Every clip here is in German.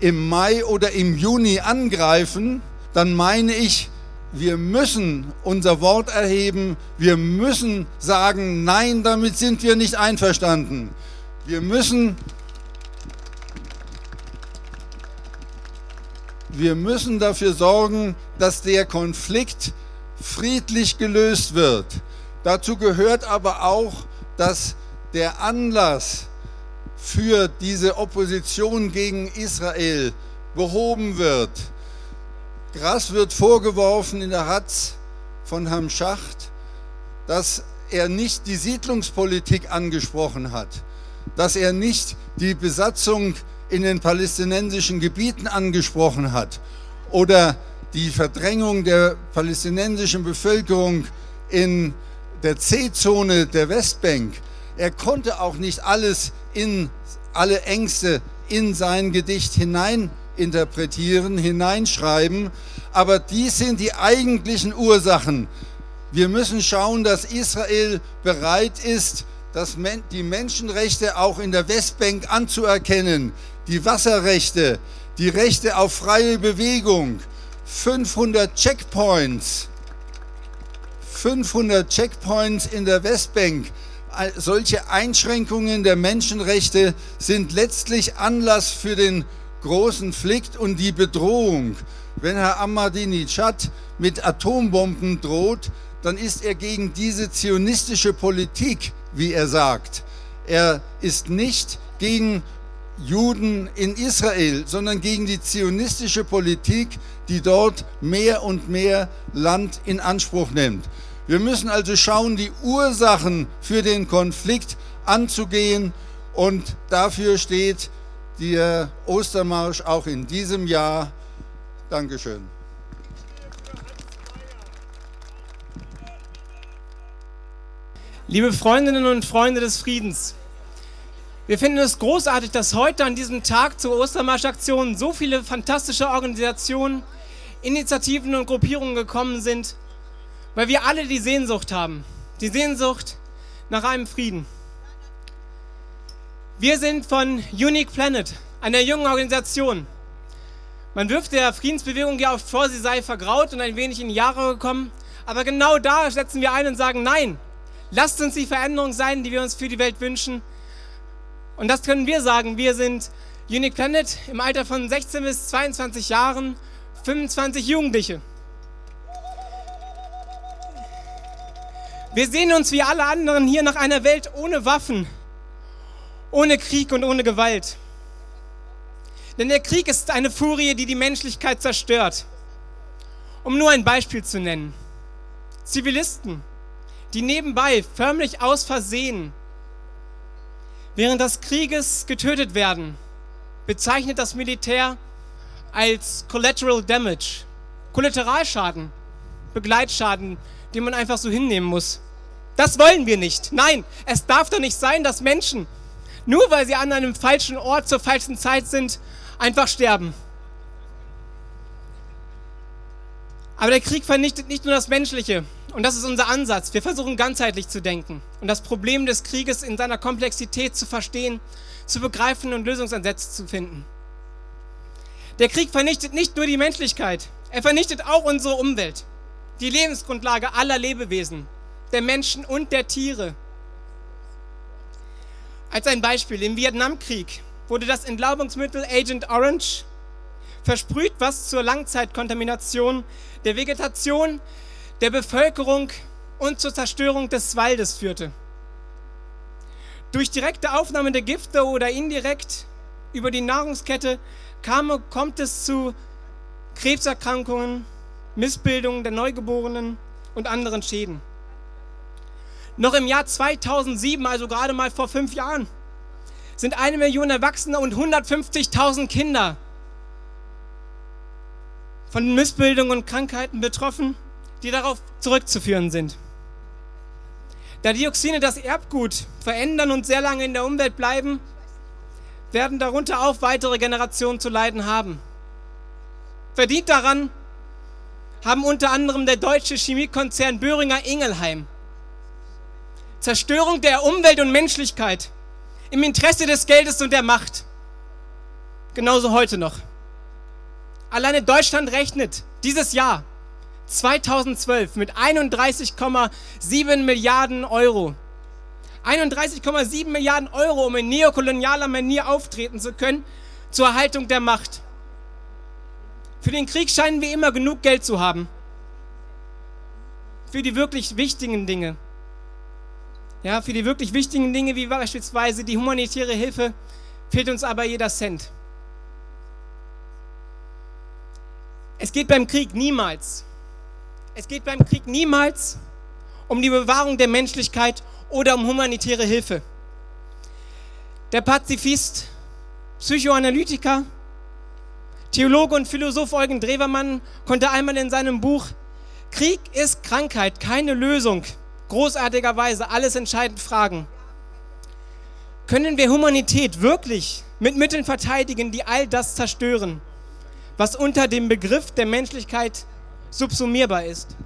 im Mai oder im Juni angreifen, dann meine ich, wir müssen unser Wort erheben, wir müssen sagen, nein, damit sind wir nicht einverstanden. Wir müssen, wir müssen dafür sorgen, dass der Konflikt friedlich gelöst wird. Dazu gehört aber auch, dass der Anlass für diese Opposition gegen Israel behoben wird. Grass wird vorgeworfen in der Hatz von Herrn Schacht, dass er nicht die Siedlungspolitik angesprochen hat, dass er nicht die Besatzung in den palästinensischen Gebieten angesprochen hat oder die Verdrängung der palästinensischen Bevölkerung in der C-Zone der Westbank. Er konnte auch nicht alles in alle Ängste in sein Gedicht hinein interpretieren, hineinschreiben. Aber dies sind die eigentlichen Ursachen. Wir müssen schauen, dass Israel bereit ist, dass die Menschenrechte auch in der Westbank anzuerkennen, die Wasserrechte, die Rechte auf freie Bewegung, 500 Checkpoints, 500 Checkpoints in der Westbank. Solche Einschränkungen der Menschenrechte sind letztlich Anlass für den großen Konflikt und die Bedrohung. Wenn Herr Ahmadinejad mit Atombomben droht, dann ist er gegen diese zionistische Politik, wie er sagt. Er ist nicht gegen Juden in Israel, sondern gegen die zionistische Politik, die dort mehr und mehr Land in Anspruch nimmt. Wir müssen also schauen, die Ursachen für den Konflikt anzugehen und dafür steht der Ostermarsch auch in diesem Jahr. Dankeschön. Liebe Freundinnen und Freunde des Friedens, wir finden es großartig, dass heute an diesem Tag zur Ostermarschaktion so viele fantastische Organisationen, Initiativen und Gruppierungen gekommen sind, weil wir alle die Sehnsucht haben, die Sehnsucht nach einem Frieden. Wir sind von Unique Planet, einer jungen Organisation. Man wirft der Friedensbewegung ja oft vor, sie sei vergraut und ein wenig in die Jahre gekommen. Aber genau da setzen wir ein und sagen, nein, lasst uns die Veränderung sein, die wir uns für die Welt wünschen. Und das können wir sagen. Wir sind Unique Planet im Alter von 16 bis 22 Jahren, 25 Jugendliche. Wir sehen uns wie alle anderen hier nach einer Welt ohne Waffen, ohne Krieg und ohne Gewalt. Denn der Krieg ist eine Furie, die die Menschlichkeit zerstört. Um nur ein Beispiel zu nennen. Zivilisten, die nebenbei förmlich aus Versehen während des Krieges getötet werden, bezeichnet das Militär als Collateral Damage, Kollateralschaden, Begleitschaden, den man einfach so hinnehmen muss. Das wollen wir nicht. Nein, es darf doch nicht sein, dass Menschen nur weil sie an einem falschen Ort zur falschen Zeit sind, einfach sterben. Aber der Krieg vernichtet nicht nur das Menschliche. Und das ist unser Ansatz. Wir versuchen ganzheitlich zu denken und das Problem des Krieges in seiner Komplexität zu verstehen, zu begreifen und Lösungsansätze zu finden. Der Krieg vernichtet nicht nur die Menschlichkeit, er vernichtet auch unsere Umwelt, die Lebensgrundlage aller Lebewesen, der Menschen und der Tiere. Als ein Beispiel, im Vietnamkrieg wurde das Entlaubungsmittel Agent Orange versprüht, was zur Langzeitkontamination der Vegetation, der Bevölkerung und zur Zerstörung des Waldes führte. Durch direkte Aufnahme der Gifte oder indirekt über die Nahrungskette kam, kommt es zu Krebserkrankungen, Missbildungen der Neugeborenen und anderen Schäden. Noch im Jahr 2007, also gerade mal vor fünf Jahren, sind eine Million Erwachsene und 150.000 Kinder von Missbildungen und Krankheiten betroffen, die darauf zurückzuführen sind. Da Dioxine das Erbgut verändern und sehr lange in der Umwelt bleiben, werden darunter auch weitere Generationen zu leiden haben. Verdient daran haben unter anderem der deutsche Chemiekonzern Böhringer Ingelheim, Zerstörung der Umwelt und Menschlichkeit im Interesse des Geldes und der Macht. Genauso heute noch. Alleine Deutschland rechnet dieses Jahr 2012 mit 31,7 Milliarden Euro. 31,7 Milliarden Euro, um in neokolonialer Manier auftreten zu können, zur Erhaltung der Macht. Für den Krieg scheinen wir immer genug Geld zu haben. Für die wirklich wichtigen Dinge. Ja, für die wirklich wichtigen Dinge, wie beispielsweise die humanitäre Hilfe, fehlt uns aber jeder Cent. Es geht beim Krieg niemals, es geht beim Krieg niemals um die Bewahrung der Menschlichkeit oder um humanitäre Hilfe. Der Pazifist, Psychoanalytiker, Theologe und Philosoph Eugen Drewermann konnte einmal in seinem Buch Krieg ist Krankheit, keine Lösung, großartigerweise alles entscheidend fragen. Können wir Humanität wirklich mit Mitteln verteidigen, die all das zerstören, was unter dem Begriff der Menschlichkeit subsumierbar ist?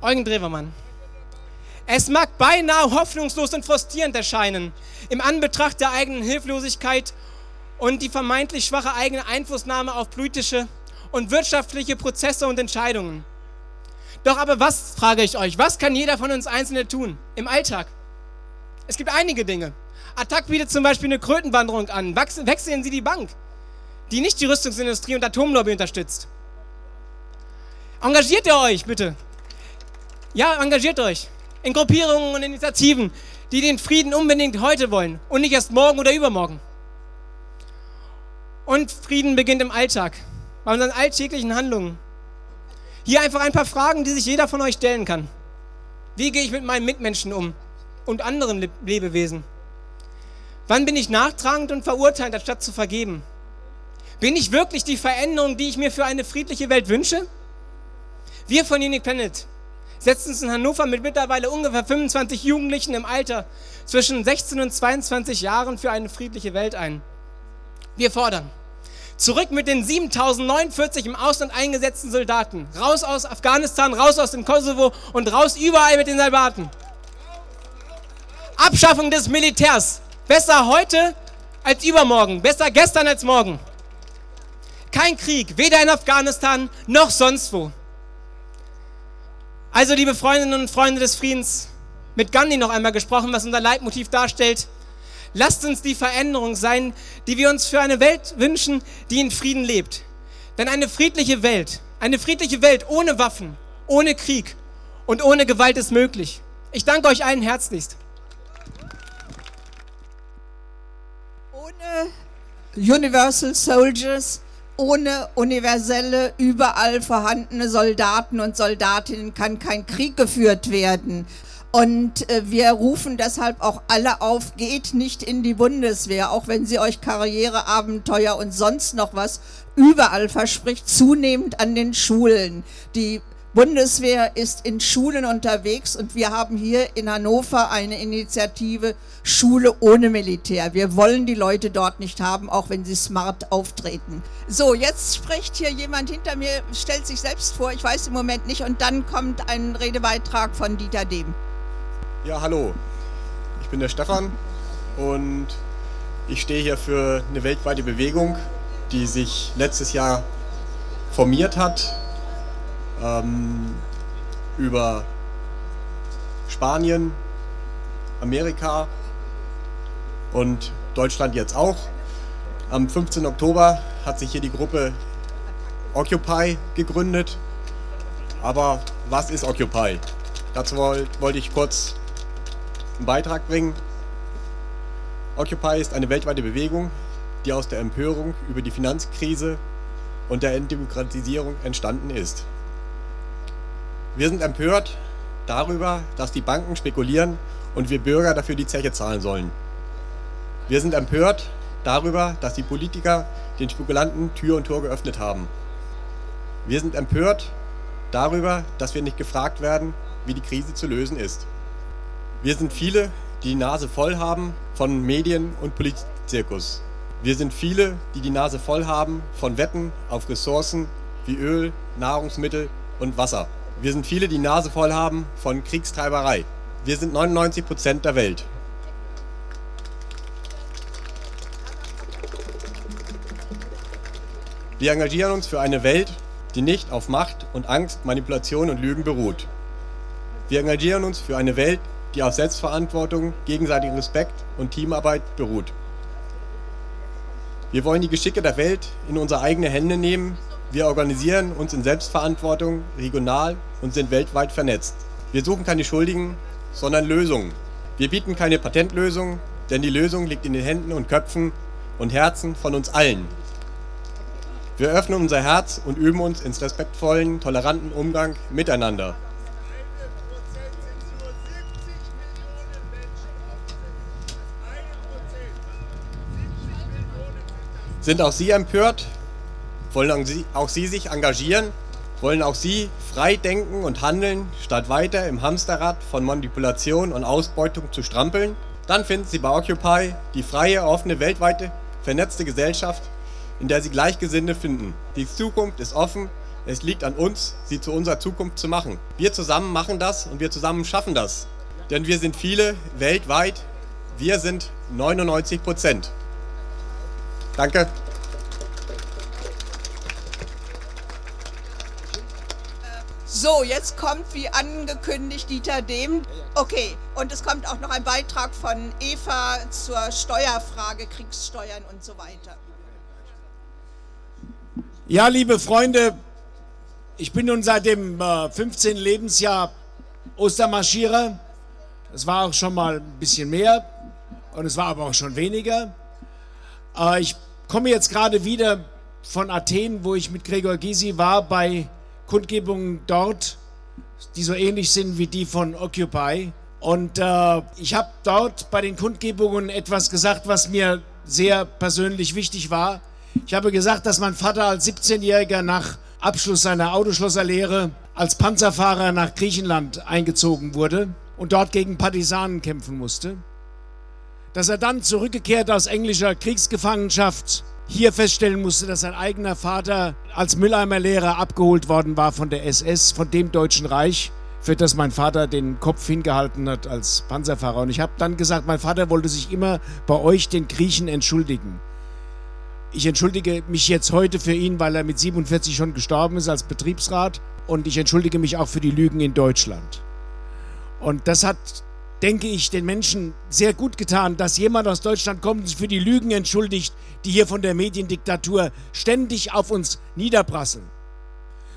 Eugen Drewermann. Es mag beinahe hoffnungslos und frustrierend erscheinen, im Anbetracht der eigenen Hilflosigkeit und die vermeintlich schwache eigene Einflussnahme auf politische und wirtschaftliche Prozesse und Entscheidungen. Doch aber was, frage ich euch, was kann jeder von uns Einzelne tun im Alltag? Es gibt einige Dinge. Attac bietet zum Beispiel eine Krötenwanderung an. Wechseln Sie die Bank, die nicht die Rüstungsindustrie und Atomlobby unterstützt. Engagiert ihr euch bitte. Ja, engagiert euch in Gruppierungen und Initiativen, die den Frieden unbedingt heute wollen und nicht erst morgen oder übermorgen. Und Frieden beginnt im Alltag, bei unseren alltäglichen Handlungen. Hier einfach ein paar Fragen, die sich jeder von euch stellen kann. Wie gehe ich mit meinen Mitmenschen um und anderen Lebewesen? Wann bin ich nachtragend und verurteilt, anstatt zu vergeben? Bin ich wirklich die Veränderung, die ich mir für eine friedliche Welt wünsche? Wir von Unique Planet setzen uns in Hannover mit mittlerweile ungefähr 25 Jugendlichen im Alter zwischen 16 und 22 Jahren für eine friedliche Welt ein. Wir fordern zurück mit den 7049 im Ausland eingesetzten Soldaten, raus aus Afghanistan, raus aus dem Kosovo und raus überall mit den Soldaten. Abschaffung des Militärs. Besser heute als übermorgen, besser gestern als morgen. Kein Krieg, weder in Afghanistan noch sonst wo. Also, liebe Freundinnen und Freunde des Friedens, mit Gandhi noch einmal gesprochen, was unser Leitmotiv darstellt. Lasst uns die Veränderung sein, die wir uns für eine Welt wünschen, die in Frieden lebt. Denn eine friedliche Welt, eine friedliche Welt ohne Waffen, ohne Krieg und ohne Gewalt ist möglich. Ich danke euch allen herzlichst. Ohne Universal Soldiers ohne universelle, überall vorhandene Soldaten und Soldatinnen kann kein Krieg geführt werden. Und äh, wir rufen deshalb auch alle auf, geht nicht in die Bundeswehr, auch wenn sie euch Karriereabenteuer und sonst noch was überall verspricht, zunehmend an den Schulen. Die Bundeswehr ist in Schulen unterwegs und wir haben hier in Hannover eine Initiative Schule ohne Militär. Wir wollen die Leute dort nicht haben, auch wenn sie smart auftreten. So, jetzt spricht hier jemand hinter mir, stellt sich selbst vor, ich weiß im Moment nicht, und dann kommt ein Redebeitrag von Dieter Dehm. Ja, hallo. Ich bin der Stefan und ich stehe hier für eine weltweite Bewegung, die sich letztes Jahr formiert hat ähm, über Spanien, Amerika und Deutschland jetzt auch. Am 15. Oktober hat sich hier die Gruppe Occupy gegründet. Aber was ist Occupy? Dazu wollte ich kurz einen Beitrag bringen. Occupy ist eine weltweite Bewegung, die aus der Empörung über die Finanzkrise und der Entdemokratisierung entstanden ist. Wir sind empört darüber, dass die Banken spekulieren und wir Bürger dafür die Zeche zahlen sollen. Wir sind empört darüber, dass die Politiker den Spekulanten Tür und Tor geöffnet haben. Wir sind empört darüber, dass wir nicht gefragt werden, wie die Krise zu lösen ist. Wir sind viele, die die Nase voll haben von Medien und Politikzirkus. Wir sind viele, die die Nase voll haben von Wetten auf Ressourcen wie Öl, Nahrungsmittel und Wasser. Wir sind viele, die Nase voll haben von Kriegstreiberei. Wir sind 99 Prozent der Welt. Wir engagieren uns für eine Welt, die nicht auf Macht und Angst, Manipulation und Lügen beruht. Wir engagieren uns für eine Welt, die auf Selbstverantwortung, gegenseitigem Respekt und Teamarbeit beruht. Wir wollen die Geschicke der Welt in unsere eigenen Hände nehmen. Wir organisieren uns in Selbstverantwortung, regional und sind weltweit vernetzt. Wir suchen keine Schuldigen, sondern Lösungen. Wir bieten keine Patentlösung, denn die Lösung liegt in den Händen und Köpfen und Herzen von uns allen. Wir öffnen unser Herz und üben uns ins respektvollen, toleranten Umgang miteinander. Sind auch Sie empört? Wollen auch Sie, sich engagieren? Wollen auch Sie frei denken und handeln, statt weiter im Hamsterrad von Manipulation und Ausbeutung zu strampeln? Dann finden Sie bei Occupy die freie, offene, weltweite, vernetzte Gesellschaft, in der Sie Gleichgesinnte finden. Die Zukunft ist offen, es liegt an uns, sie zu unserer Zukunft zu machen. Wir zusammen machen das und wir zusammen schaffen das. Denn wir sind viele weltweit, wir sind 99 Prozent. Danke. So, jetzt kommt wie angekündigt Dieter Dehm. Okay, und es kommt auch noch ein Beitrag von Eva zur Steuerfrage, Kriegssteuern und so weiter. Ja, liebe Freunde, ich bin nun seit dem äh, 15. Lebensjahr Ostermarschierer. Es war auch schon mal ein bisschen mehr und es war aber auch schon weniger. Äh, ich komme jetzt gerade wieder von Athen, wo ich mit Gregor Gysi war bei Kundgebungen dort, die so ähnlich sind wie die von Occupy. Und äh, ich habe dort bei den Kundgebungen etwas gesagt, was mir sehr persönlich wichtig war. Ich habe gesagt, dass mein Vater als 17-Jähriger nach Abschluss seiner Autoschlosserlehre als Panzerfahrer nach Griechenland eingezogen wurde und dort gegen Partisanen kämpfen musste. Dass er dann zurückgekehrt aus englischer Kriegsgefangenschaft hier feststellen musste, dass sein eigener Vater als Mülleimerlehrer abgeholt worden war von der SS, von dem Deutschen Reich, für das mein Vater den Kopf hingehalten hat als Panzerfahrer. Und ich habe dann gesagt, mein Vater wollte sich immer bei euch, den Griechen, entschuldigen. Ich entschuldige mich jetzt heute für ihn, weil er mit 47 schon gestorben ist als Betriebsrat. Und ich entschuldige mich auch für die Lügen in Deutschland. Und das hat denke ich, den Menschen sehr gut getan, dass jemand aus Deutschland kommt und sich für die Lügen entschuldigt, die hier von der Mediendiktatur ständig auf uns niederprasseln.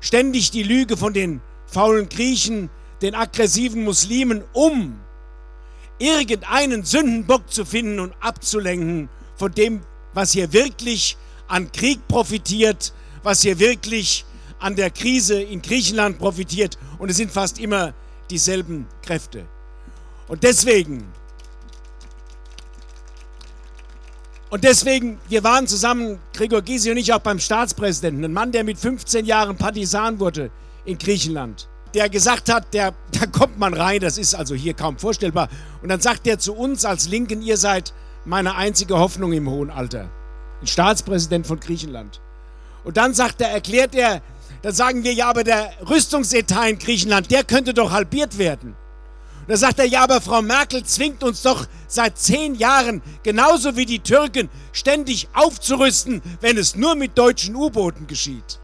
Ständig die Lüge von den faulen Griechen, den aggressiven Muslimen, um irgendeinen Sündenbock zu finden und abzulenken von dem, was hier wirklich an Krieg profitiert, was hier wirklich an der Krise in Griechenland profitiert. Und es sind fast immer dieselben Kräfte. Und deswegen, und deswegen, wir waren zusammen, Gregor Gysi und ich, auch beim Staatspräsidenten, ein Mann, der mit 15 Jahren Partisan wurde in Griechenland, der gesagt hat, der, da kommt man rein, das ist also hier kaum vorstellbar. Und dann sagt er zu uns als Linken, ihr seid meine einzige Hoffnung im hohen Alter. Ein Staatspräsident von Griechenland. Und dann sagt er, erklärt er, dann sagen wir, ja, aber der Rüstungsetat in Griechenland, der könnte doch halbiert werden. Da sagt er, ja, aber Frau Merkel zwingt uns doch seit zehn Jahren, genauso wie die Türken, ständig aufzurüsten, wenn es nur mit deutschen U-Booten geschieht.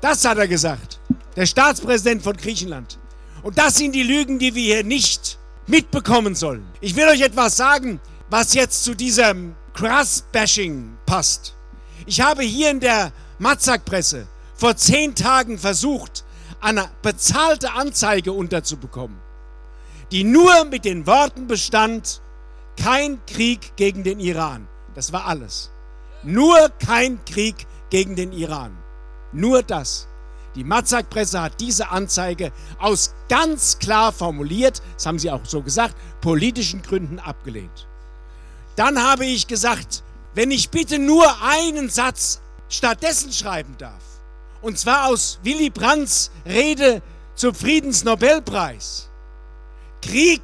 Das hat er gesagt, der Staatspräsident von Griechenland. Und das sind die Lügen, die wir hier nicht mitbekommen sollen. Ich will euch etwas sagen, was jetzt zu diesem Cross-Bashing passt. Ich habe hier in der Matzak-Presse vor zehn Tagen versucht, eine bezahlte Anzeige unterzubekommen die nur mit den Worten bestand, kein Krieg gegen den Iran. Das war alles. Nur kein Krieg gegen den Iran. Nur das. Die Matzak-Presse hat diese Anzeige aus ganz klar formuliert, das haben sie auch so gesagt, politischen Gründen abgelehnt. Dann habe ich gesagt, wenn ich bitte nur einen Satz stattdessen schreiben darf, und zwar aus Willy Brandts Rede zum Friedensnobelpreis, Krieg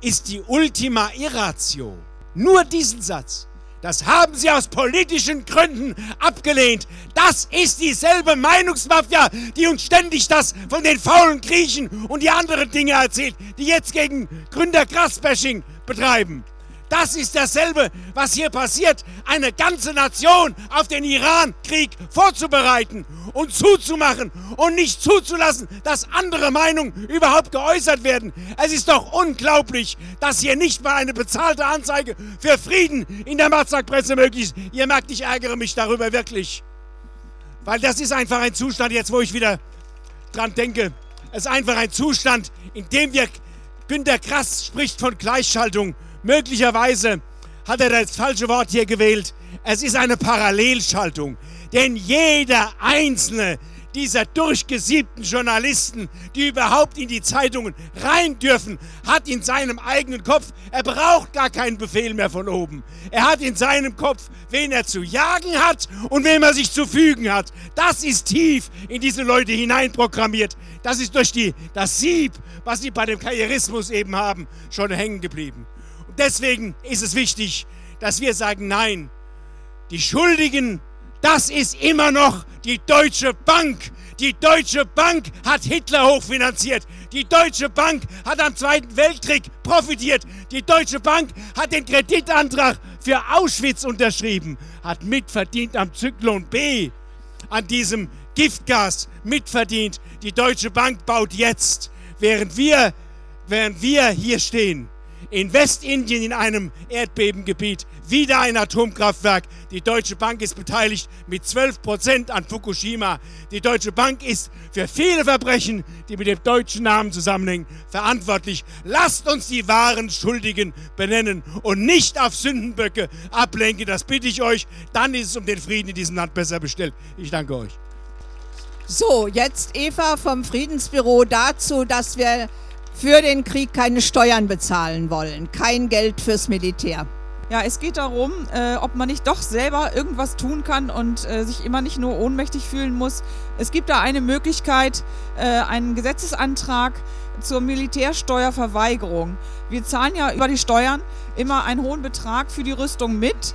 ist die Ultima Irratio. Nur diesen Satz. Das haben sie aus politischen Gründen abgelehnt. Das ist dieselbe Meinungsmafia, die uns ständig das von den faulen Griechen und die anderen Dinge erzählt, die jetzt gegen Gründer Grassbashing betreiben. Das ist dasselbe, was hier passiert. Eine ganze Nation auf den Iran-Krieg vorzubereiten und zuzumachen und nicht zuzulassen, dass andere Meinungen überhaupt geäußert werden. Es ist doch unglaublich, dass hier nicht mal eine bezahlte Anzeige für Frieden in der Matzak-Presse möglich ist. Ihr merkt, ich ärgere mich darüber wirklich. Weil das ist einfach ein Zustand, jetzt wo ich wieder dran denke, es ist einfach ein Zustand, in dem wir, Günter Krass spricht von Gleichschaltung. Möglicherweise hat er das falsche Wort hier gewählt. Es ist eine Parallelschaltung. Denn jeder einzelne dieser durchgesiebten Journalisten, die überhaupt in die Zeitungen rein dürfen, hat in seinem eigenen Kopf, er braucht gar keinen Befehl mehr von oben. Er hat in seinem Kopf, wen er zu jagen hat und wem er sich zu fügen hat. Das ist tief in diese Leute hineinprogrammiert. Das ist durch die, das Sieb, was sie bei dem Karrierismus eben haben, schon hängen geblieben. Deswegen ist es wichtig, dass wir sagen, nein, die Schuldigen das ist immer noch die Deutsche Bank. Die Deutsche Bank hat Hitler hochfinanziert. Die Deutsche Bank hat am Zweiten Weltkrieg profitiert. Die Deutsche Bank hat den Kreditantrag für Auschwitz unterschrieben, hat mitverdient am Zyklon B, an diesem Giftgas mitverdient. Die Deutsche Bank baut jetzt, während wir, während wir hier stehen, in Westindien in einem Erdbebengebiet wieder ein Atomkraftwerk. Die Deutsche Bank ist beteiligt mit 12 Prozent an Fukushima. Die Deutsche Bank ist für viele Verbrechen, die mit dem deutschen Namen zusammenhängen, verantwortlich. Lasst uns die wahren Schuldigen benennen und nicht auf Sündenböcke ablenken. Das bitte ich euch. Dann ist es um den Frieden in diesem Land besser bestellt. Ich danke euch. So, jetzt Eva vom Friedensbüro dazu, dass wir für den Krieg keine Steuern bezahlen wollen, kein Geld fürs Militär. Ja, es geht darum, äh, ob man nicht doch selber irgendwas tun kann und äh, sich immer nicht nur ohnmächtig fühlen muss. Es gibt da eine Möglichkeit, äh, einen Gesetzesantrag zur Militärsteuerverweigerung. Wir zahlen ja über die Steuern immer einen hohen Betrag für die Rüstung mit.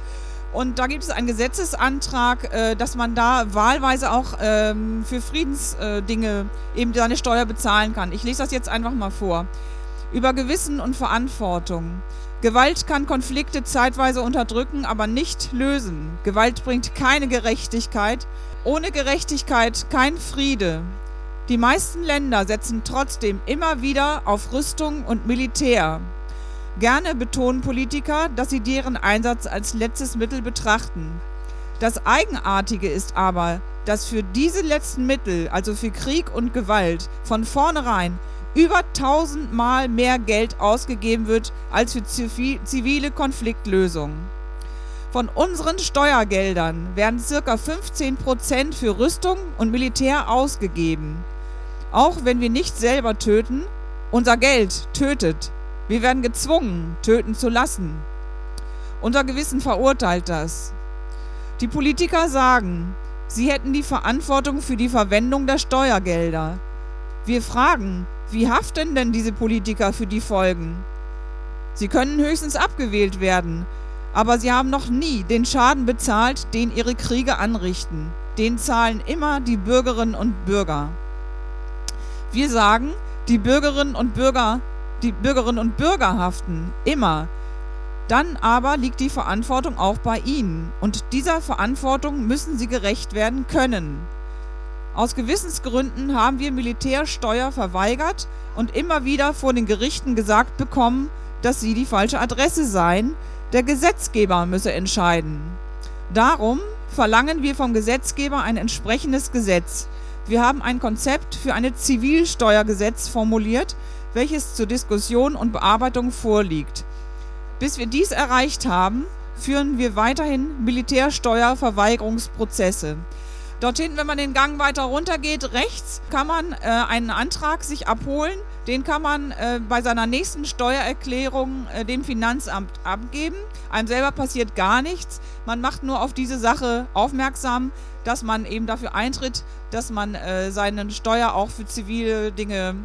Und da gibt es einen Gesetzesantrag, äh, dass man da wahlweise auch ähm, für Friedensdinge eben seine Steuer bezahlen kann. Ich lese das jetzt einfach mal vor. Über Gewissen und Verantwortung. Gewalt kann Konflikte zeitweise unterdrücken, aber nicht lösen. Gewalt bringt keine Gerechtigkeit. Ohne Gerechtigkeit kein Friede. Die meisten Länder setzen trotzdem immer wieder auf Rüstung und Militär. Gerne betonen Politiker, dass sie deren Einsatz als letztes Mittel betrachten. Das Eigenartige ist aber, dass für diese letzten Mittel, also für Krieg und Gewalt, von vornherein über tausendmal mehr Geld ausgegeben wird als für zivile Konfliktlösungen. Von unseren Steuergeldern werden ca. 15% für Rüstung und Militär ausgegeben. Auch wenn wir nicht selber töten, unser Geld tötet. Wir werden gezwungen, töten zu lassen. Unser Gewissen verurteilt das. Die Politiker sagen, sie hätten die Verantwortung für die Verwendung der Steuergelder. Wir fragen, wie haften denn diese Politiker für die Folgen? Sie können höchstens abgewählt werden, aber sie haben noch nie den Schaden bezahlt, den ihre Kriege anrichten. Den zahlen immer die Bürgerinnen und Bürger. Wir sagen, die Bürgerinnen und Bürger, die Bürgerinnen und Bürger haften immer. Dann aber liegt die Verantwortung auch bei ihnen und dieser Verantwortung müssen sie gerecht werden können. Aus Gewissensgründen haben wir Militärsteuer verweigert und immer wieder vor den Gerichten gesagt bekommen, dass sie die falsche Adresse seien. Der Gesetzgeber müsse entscheiden. Darum verlangen wir vom Gesetzgeber ein entsprechendes Gesetz. Wir haben ein Konzept für ein Zivilsteuergesetz formuliert, welches zur Diskussion und Bearbeitung vorliegt. Bis wir dies erreicht haben, führen wir weiterhin Militärsteuerverweigerungsprozesse. Dort hinten, wenn man den Gang weiter runter geht, rechts kann man äh, einen Antrag sich abholen. Den kann man äh, bei seiner nächsten Steuererklärung äh, dem Finanzamt abgeben. Einem selber passiert gar nichts. Man macht nur auf diese Sache aufmerksam, dass man eben dafür eintritt, dass man äh, seine Steuer auch für zivile Dinge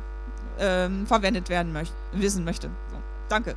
ähm, verwendet werden möchte, wissen möchte. So, danke.